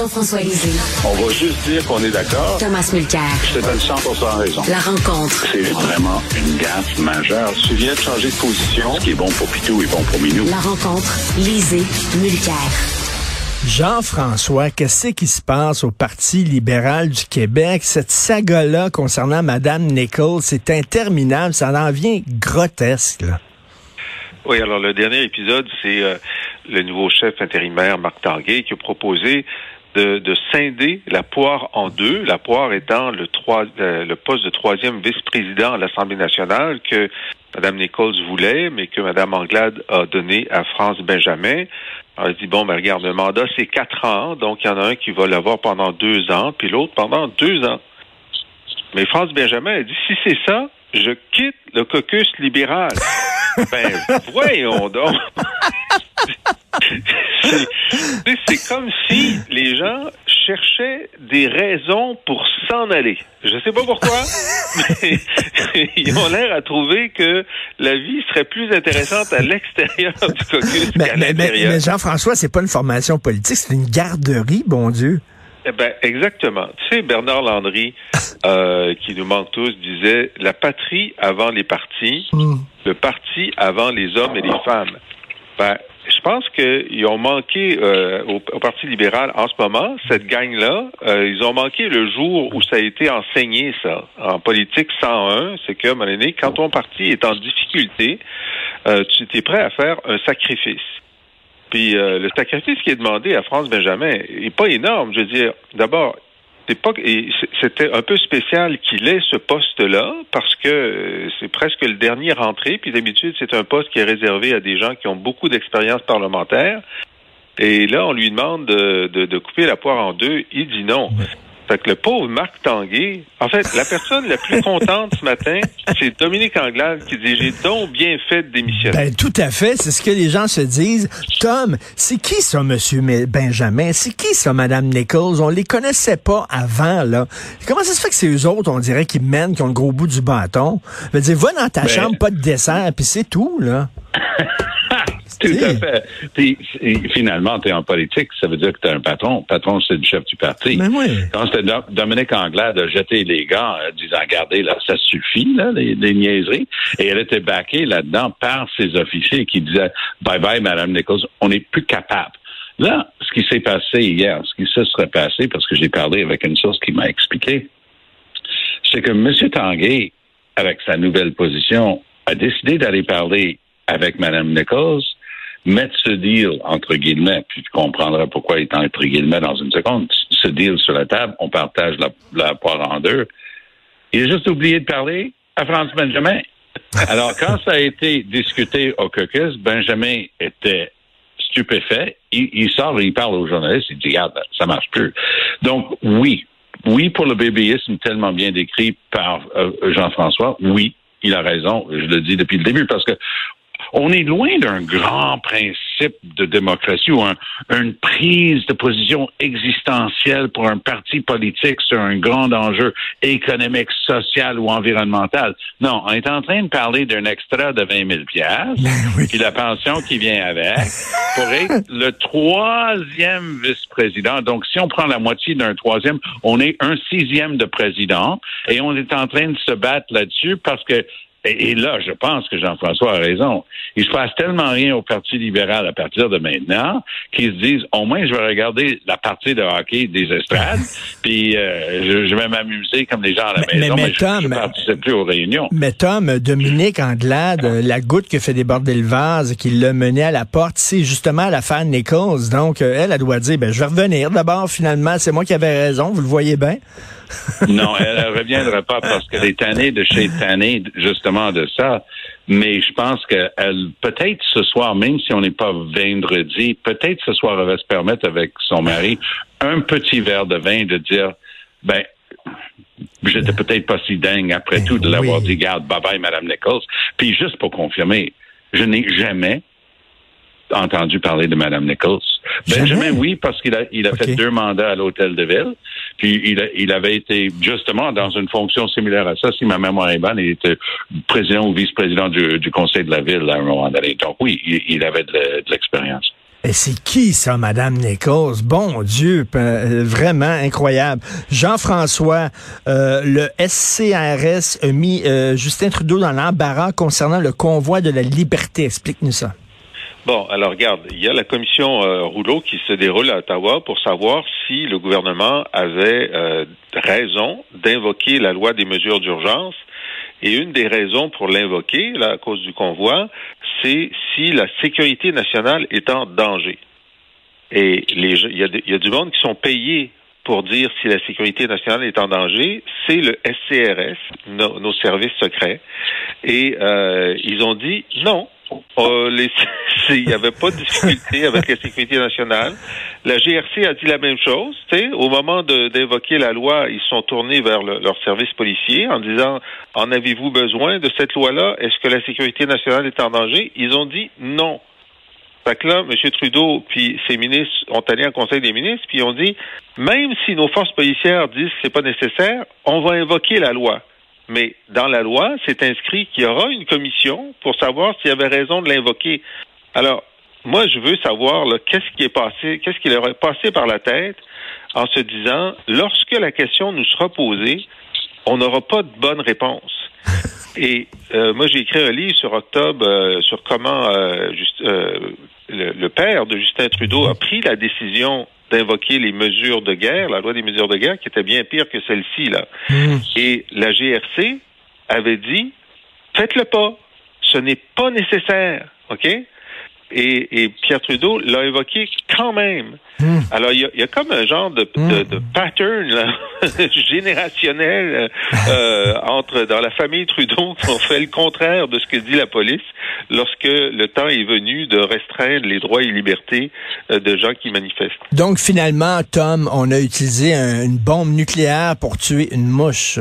Jean-François Lisée. On va juste dire qu'on est d'accord. Thomas Mulcair. Je te donne 100 raison. La rencontre. C'est vraiment une gaffe majeure. Tu viens de changer de position. Ce qui est bon pour Pitou est bon pour Minou. La rencontre. Lisée. Mulcair. Jean-François, qu'est-ce qui se passe au Parti libéral du Québec? Cette saga-là concernant Mme Nichols, c'est interminable. Ça en vient grotesque. Là. Oui, alors le dernier épisode, c'est euh, le nouveau chef intérimaire, Marc Tanguay, qui a proposé de, de, scinder la poire en deux, la poire étant le, trois, le poste de troisième vice-président à l'Assemblée nationale que Mme Nichols voulait, mais que Mme Anglade a donné à France Benjamin. Alors, elle dit, bon, ben, regarde, le mandat, c'est quatre ans, donc il y en a un qui va l'avoir pendant deux ans, puis l'autre pendant deux ans. Mais France Benjamin a dit, si c'est ça, je quitte le caucus libéral. ben, voyons donc. C'est comme si les gens cherchaient des raisons pour s'en aller. Je sais pas pourquoi, mais ils ont l'air à trouver que la vie serait plus intéressante à l'extérieur du caucus qu'à l'intérieur. Mais, Jean-François, c'est pas une formation politique, c'est une garderie, bon Dieu. Eh ben, exactement. Tu sais, Bernard Landry, euh, qui nous manque tous, disait la patrie avant les partis, hmm. le parti avant les hommes et les femmes. Ben, je pense qu'ils ont manqué euh, au, Parti libéral en ce moment, cette gang-là, euh, ils ont manqué le jour où ça a été enseigné, ça. En politique 101, c'est que, à quand ton parti est en difficulté, euh, tu es prêt à faire un sacrifice. Puis le sacrifice qui est demandé à France Benjamin est pas énorme. Je veux dire, d'abord, c'était un peu spécial qu'il ait ce poste-là parce que euh, c'est presque le dernier rentré. Puis d'habitude, c'est un poste qui est réservé à des gens qui ont beaucoup d'expérience parlementaire. Et là, on lui demande de, de, couper la poire en deux. Il dit non. Fait que le pauvre Marc Tanguay, en fait, la personne la plus contente ce matin, c'est Dominique Anglade qui dit J'ai donc bien fait de démissionner. Ben, tout à fait, c'est ce que les gens se disent. Tom, c'est qui ça, Monsieur Benjamin? C'est qui ça, Madame Nichols? On les connaissait pas avant, là. Comment ça se fait que c'est eux autres, on dirait, qui mènent, qui ont le gros bout du bâton? Je veux dire, va dans ta ben chambre, pas de dessert, puis c'est tout, là. Tout à fait. Puis, finalement, tu es en politique, ça veut dire que tu es un patron. Patron, c'est le chef du parti. Mais oui. Quand c'était Dominique Anglade a jeté les gants, euh, disant, regardez, là, ça suffit, là, les, niaiseries. Et elle était baquée là-dedans par ses officiers qui disaient, bye bye, Madame Nichols, on n'est plus capable. Là, ce qui s'est passé hier, ce qui se serait passé, parce que j'ai parlé avec une source qui m'a expliqué, c'est que M. Tanguay, avec sa nouvelle position, a décidé d'aller parler avec Mme Nichols mettre ce deal, entre guillemets, puis tu comprendras pourquoi il est entre guillemets dans une seconde, ce deal sur la table, on partage la, la poire en deux. Il a juste oublié de parler à France Benjamin. Alors, quand ça a été discuté au caucus, Benjamin était stupéfait. Il, sort, il parle aux journalistes, il dit, regarde, ça marche plus. Donc, oui. Oui, pour le bébéisme tellement bien décrit par euh, Jean-François, oui, il a raison, je le dis depuis le début, parce que on est loin d'un grand principe de démocratie ou une prise de position existentielle pour un parti politique sur un grand enjeu économique, social ou environnemental. Non, on est en train de parler d'un extra de 20 000 piastres, ben puis la pension qui vient avec, pour être le troisième vice-président. Donc, si on prend la moitié d'un troisième, on est un sixième de président, et on est en train de se battre là-dessus parce que et, là, je pense que Jean-François a raison. Il se passe tellement rien au Parti libéral à partir de maintenant qu'ils se disent, au moins, je vais regarder la partie de hockey des estrades, puis euh, je, vais m'amuser comme les gens à la maison, mais, je, ne participe plus aux réunions. Mais Tom, Dominique Anglade, la goutte que fait déborder le vase, qui l'a mené à la porte, c'est justement l'affaire Nichols. Donc, euh, elle, elle doit dire, ben, je vais revenir. D'abord, finalement, c'est moi qui avais raison, vous le voyez bien. non, elle ne reviendra pas parce qu'elle est tannée de chez tannée, justement, de ça. Mais je pense qu'elle, peut-être ce soir, même si on n'est pas vendredi, peut-être ce soir, elle va se permettre avec son mari un petit verre de vin de dire, ben, j'étais peut-être pas si dingue après tout de l'avoir dit, garde, bye bye, Madame Nichols. Puis juste pour confirmer, je n'ai jamais entendu parler de Mme Nichols. Benjamin, oui, parce qu'il a, il a fait deux mandats à l'Hôtel de Ville. Puis il, avait été justement dans une fonction similaire à ça. Si ma mémoire est bonne, il était président ou vice-président du, Conseil de la Ville à un moment donné. Donc oui, il, avait de l'expérience. Et c'est qui ça, Madame Nichols? Bon Dieu, euh, vraiment incroyable. Jean-François, euh, le SCRS a mis euh, Justin Trudeau dans l'embarras concernant le convoi de la liberté. Explique-nous ça. Bon, alors regarde, il y a la commission Rouleau qui se déroule à Ottawa pour savoir si le gouvernement avait raison d'invoquer la loi des mesures d'urgence. Et une des raisons pour l'invoquer, à cause du convoi, c'est si la sécurité nationale est en danger. Et il y a du monde qui sont payés pour dire si la sécurité nationale est en danger, c'est le SCRS, nos services secrets. Et euh, ils ont dit non, euh, il n'y avait pas de difficulté avec la sécurité nationale. La GRC a dit la même chose. Au moment d'évoquer la loi, ils sont tournés vers leur service policier en disant En avez-vous besoin de cette loi-là? Est-ce que la sécurité nationale est en danger? Ils ont dit non. Fait que là, M. Trudeau puis ses ministres ont allé en Conseil des ministres, puis ont dit même si nos forces policières disent que c'est pas nécessaire, on va invoquer la loi. Mais dans la loi, c'est inscrit qu'il y aura une commission pour savoir s'il y avait raison de l'invoquer. Alors, moi, je veux savoir qu'est-ce qui est passé, qu'est-ce qui leur est passé par la tête en se disant, lorsque la question nous sera posée, on n'aura pas de bonne réponse. Et euh, moi, j'ai écrit un livre sur octobre euh, sur comment euh, le, le, père de Justin Trudeau a pris la décision d'invoquer les mesures de guerre, la loi des mesures de guerre, qui était bien pire que celle-ci. là. Hmm. Et la GRC avait dit, faites-le pas, ce n'est pas nécessaire, OK? Et, et, Pierre Trudeau l'a évoqué quand même. Hmm. Alors, il y, a, comme un genre de, de, de hmm. pattern générationnel euh, entre dans la famille Trudeau ont fait le contraire de ce que dit la police lorsque le temps est venu de restreindre les droits et libertés euh, de gens qui manifestent. Donc, finalement, Tom, on a utilisé une bombe nucléaire pour tuer une mouche.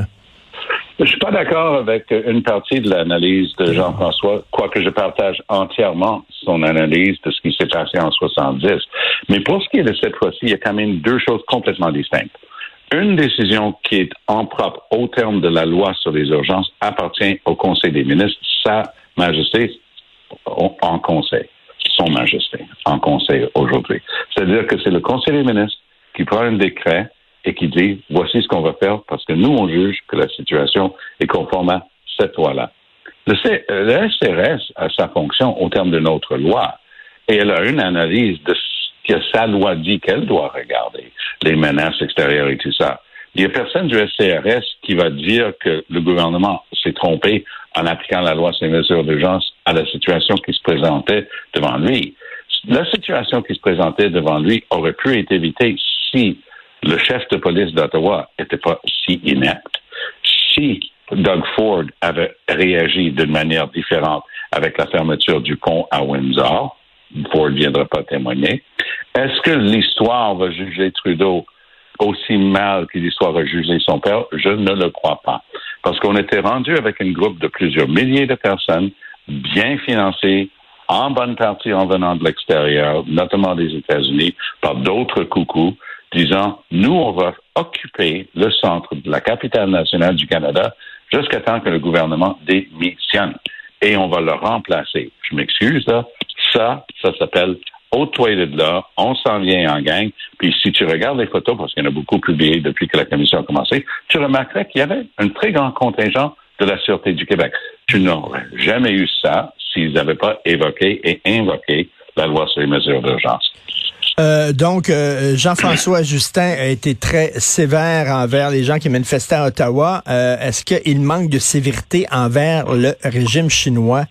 Je suis pas d'accord avec une partie de l'analyse de Jean-François, quoique je partage entièrement son analyse de ce qui s'est passé en 70. Mais pour ce qui est de cette fois-ci, il y a quand même deux choses complètement distinctes. Une décision qui est en propre au terme de la loi sur les urgences appartient au Conseil des ministres, Sa Majesté en Conseil, Son Majesté en Conseil aujourd'hui. C'est-à-dire que c'est le Conseil des ministres qui prend un décret et qui dit voici ce qu'on va faire parce que nous, on juge que la situation est conforme à cette loi-là. Le, SRS a sa fonction au terme de notre loi et elle a une analyse de ce que sa loi dit qu'elle doit regarder, les menaces extérieures et tout ça. Il n'y a personne du SCRS qui va dire que le gouvernement s'est trompé en appliquant la loi sur les mesures d'urgence à la situation qui se présentait devant lui. La situation qui se présentait devant lui aurait pu être évitée si le chef de police d'Ottawa n'était pas si inepte. Si Doug Ford avait réagi d'une manière différente avec la fermeture du pont à Windsor, Ford ne viendra pas témoigner. Est-ce que l'histoire va juger Trudeau aussi mal que l'histoire a jugé son père? Je ne le crois pas. Parce qu'on était rendu avec un groupe de plusieurs milliers de personnes, bien financées, en bonne partie en venant de l'extérieur, notamment des États-Unis, par d'autres coucous, disant, nous, on va occuper le centre de la capitale nationale du Canada jusqu'à temps que le gouvernement démissionne. Et on va le remplacer. Je m'excuse, là. Ça, ça s'appelle haute de là, on s'en vient en gang. Puis si tu regardes les photos, parce qu'il y en a beaucoup publiées depuis que la commission a commencé, tu remarquerais qu'il y avait un très grand contingent de la Sûreté du Québec. Tu n'aurais jamais eu ça s'ils n'avaient pas évoqué et invoqué la loi sur les mesures d'urgence. Euh, donc, euh, Jean-François Justin a été très sévère envers les gens qui manifestaient à Ottawa. Euh, est-ce qu'il manque de sévérité envers le régime chinois?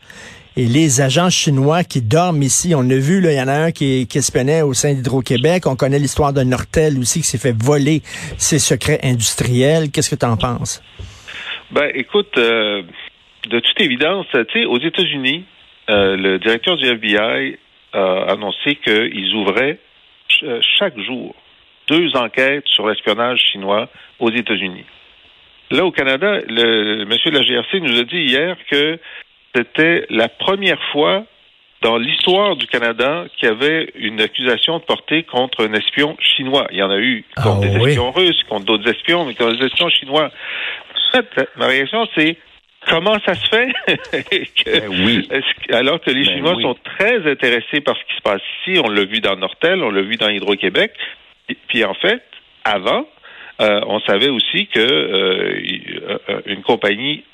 Et les agents chinois qui dorment ici, on l'a vu, il y en a un qui, qui espionnait au sein d'Hydro-Québec. On connaît l'histoire de Nortel aussi qui s'est fait voler ses secrets industriels. Qu'est-ce que tu en penses? Ben, écoute, de toute évidence, tu sais, aux États-Unis, le directeur du FBI a annoncé qu'ils ouvraient euh, chaque jour deux enquêtes sur l'espionnage chinois aux États-Unis. Là, au Canada, le, monsieur de la GRC nous a dit hier que c'était la première fois dans l'histoire du Canada qu'il y avait une accusation de portée contre un espion chinois. Il y en a eu contre ah des espions russes, contre d'autres espions, mais contre des espions chinois. ma réaction, c'est comment ça se fait que, Ben oui. alors que les Ben Chinois oui. sont très intéressés par ce qui se passe ici, on l'a vu dans Nortel, on l'a vu dans Hydro-Québec, puis en fait, avant, euh, on savait aussi que euh, euh, une compagnie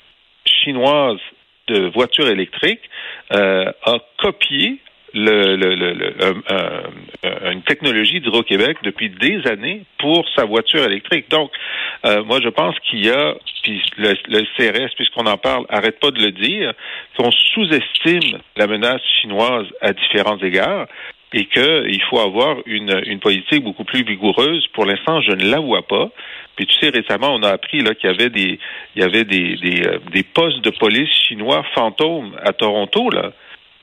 chinoise de voitures électriques euh, a copié le, le, le- le- une technologie d'Hydro-Québec depuis des années pour sa voiture électrique. Donc, euh, moi, je pense qu'il y a, puis le, CRS, puisqu'on en parle, arrête pas de le dire, qu'on sous-estime la menace chinoise à différents égards et qu'il faut avoir une, politique beaucoup plus vigoureuse. Pour l'instant, je ne la vois pas. Puis tu sais, récemment, on a appris qu'il y avait euh, des postes de police chinois fantômes à Toronto, là,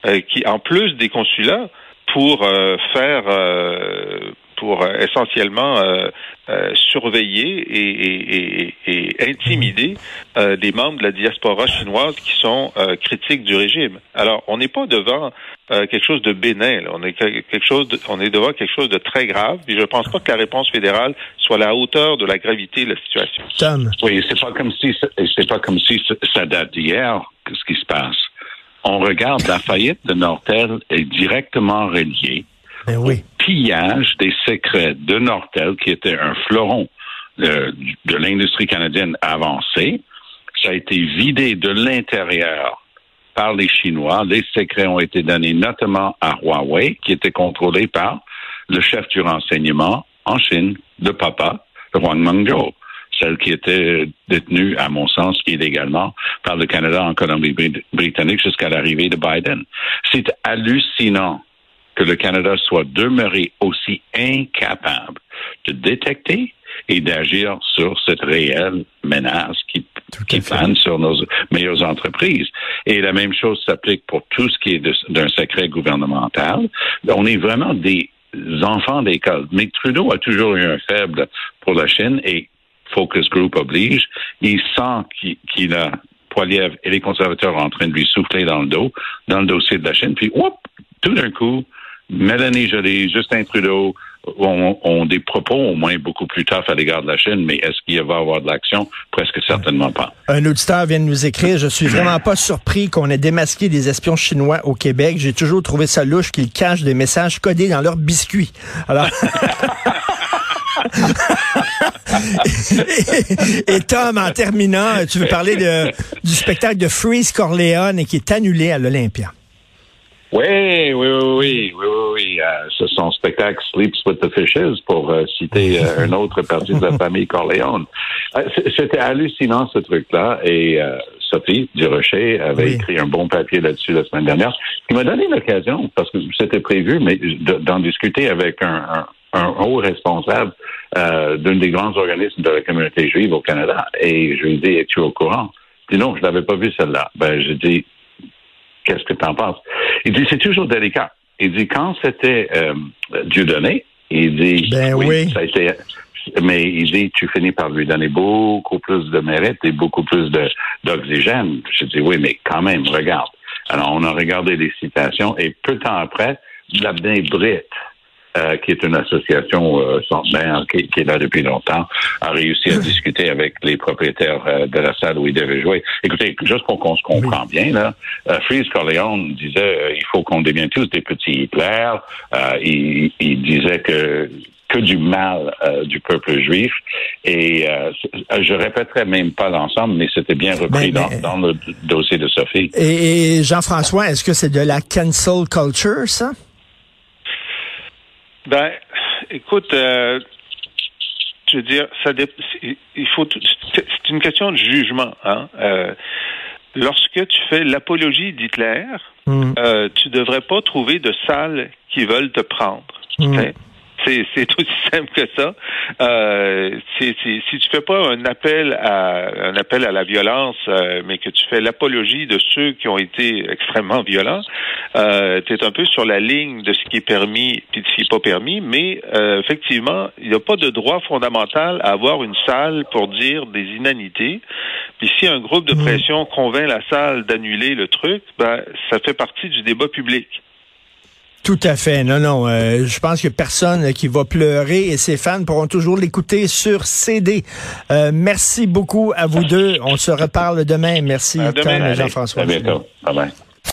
euh, qui, en plus des consulats, pour euh, faire euh, pour euh, essentiellement euh, euh, surveiller et, et- et- et intimider euh, des membres de la diaspora chinoise qui sont euh, critiques du régime. Alors, on n'est pas devant euh, quelque chose de bénin. là. On est que- quelque chose, de- on est devant quelque chose de très grave. Et je pense pas que la réponse fédérale soit à la hauteur de la gravité de la situation. Tom. Oui, c'est pas comme si c'est pas comme si ça date d'hier que ce qui se passe. On regarde la faillite de Nortel est directement reliée Ben oui. pillage des secrets de Nortel, qui était un fleuron euh, de l'industrie canadienne avancée. Ça a été vidé de l'intérieur par les Chinois. Les secrets ont été donnés notamment à Huawei, qui était contrôlé par le chef du renseignement en Chine, de papa, Huang Mengzhou, celle qui était détenue, à mon sens, illégalement par le Canada en Colombie-Britannique jusqu'à l'arrivée de Biden. C'est hallucinant que le Canada soit demeuré aussi incapable de détecter et d'agir sur cette réelle menace qui, qui plane sur nos meilleures entreprises. Et la même chose s'applique pour tout ce qui est d'un secret gouvernemental. On est vraiment des enfants d'école. Mais Trudeau a toujours eu un faible pour la Chine et Focus Group oblige. Il sent qu'il a Poiliev et les conservateurs en train de lui souffler dans le dos, dans le dossier de la Chine. Puis, whoop, tout d'un coup, Mélanie Joly, Justin Trudeau ont, ont des propos au moins beaucoup plus tough à l'égard de la Chine, mais est-ce qu'il va y avoir de l'action? Presque certainement pas. Un auditeur vient de nous écrire, je suis vraiment pas surpris qu'on ait démasqué des espions chinois au Québec. J'ai toujours trouvé ça louche qu'ils cachent des messages codés dans leurs biscuits. Alors... et, et Tom, en terminant, tu veux parler de, du spectacle de Freeze Corleone qui est annulé à l'Olympia. Oui, oui, oui, oui, oui, oui. Euh, c'est son spectacle Sleeps with the Fishes, pour euh, citer euh, une autre partie de la famille Corleone. Euh, C'était hallucinant, ce truc-là, et euh, Sophie Durocher avait Oui. écrit un bon papier là-dessus la semaine dernière, qui m'a donné l'occasion, parce que c'était prévu, mais de- d'en discuter avec un, un- un haut responsable euh, d'un des grands organismes de la communauté juive au Canada. Et je lui ai dit, es-tu au courant? Il dit, non, je l'avais pas vu celle-là. Ben, j'ai dit, qu'est-ce que tu en penses? Il dit, c'est toujours délicat. Il dit, quand c'était euh, Dieudonné, il dit, Ben oui. ça a été, mais il dit, tu finis par lui donner beaucoup plus de mérite et beaucoup plus de, d'oxygène. Je dis, oui, mais quand même, regarde. Alors, on a regardé les citations et peu de temps après, l'Abdin Brit, euh, qui est une association euh, centenaire qui, qui est là depuis longtemps, a réussi à discuter avec les propriétaires euh, de la salle où il devait jouer. Écoutez, juste pour qu'on se comprenne bien, là, euh, Freeze Corleone disait euh, il faut qu'on devienne tous des petits Hitler. Euh, il, il disait que que du mal euh, du peuple juif. Et euh, je répéterai même pas l'ensemble, mais c'était bien repris Ben, dans, mais- dans le dossier de Sophie. Et, et Jean-François, est-ce que c'est de la cancel culture, ça? Ben, écoute, euh, je veux dire, ça il faut, c'est une question de jugement. Hein? Euh, lorsque tu fais l'apologie d'Hitler, Hmm. euh, tu devrais pas trouver de salles qui veulent te prendre. Mm. C'est, aussi simple que ça. Euh, si tu fais pas un appel à un appel à la violence, euh, mais que tu fais l'apologie de ceux qui ont été extrêmement violents, euh, tu es un peu sur la ligne de ce qui est permis et de ce qui n'est pas permis. Mais euh, effectivement, il n'y a pas de droit fondamental à avoir une salle pour dire des inanités. Puis si un groupe de Mm. pression convainc la salle d'annuler le truc, ben ça fait partie du débat public. Tout à fait. Non, non. euh, je pense que personne qui va pleurer et ses fans pourront toujours l'écouter sur CD. Euh, merci beaucoup à vous deux. On se reparle demain. Merci. Jean-François. À bientôt. Bye bye.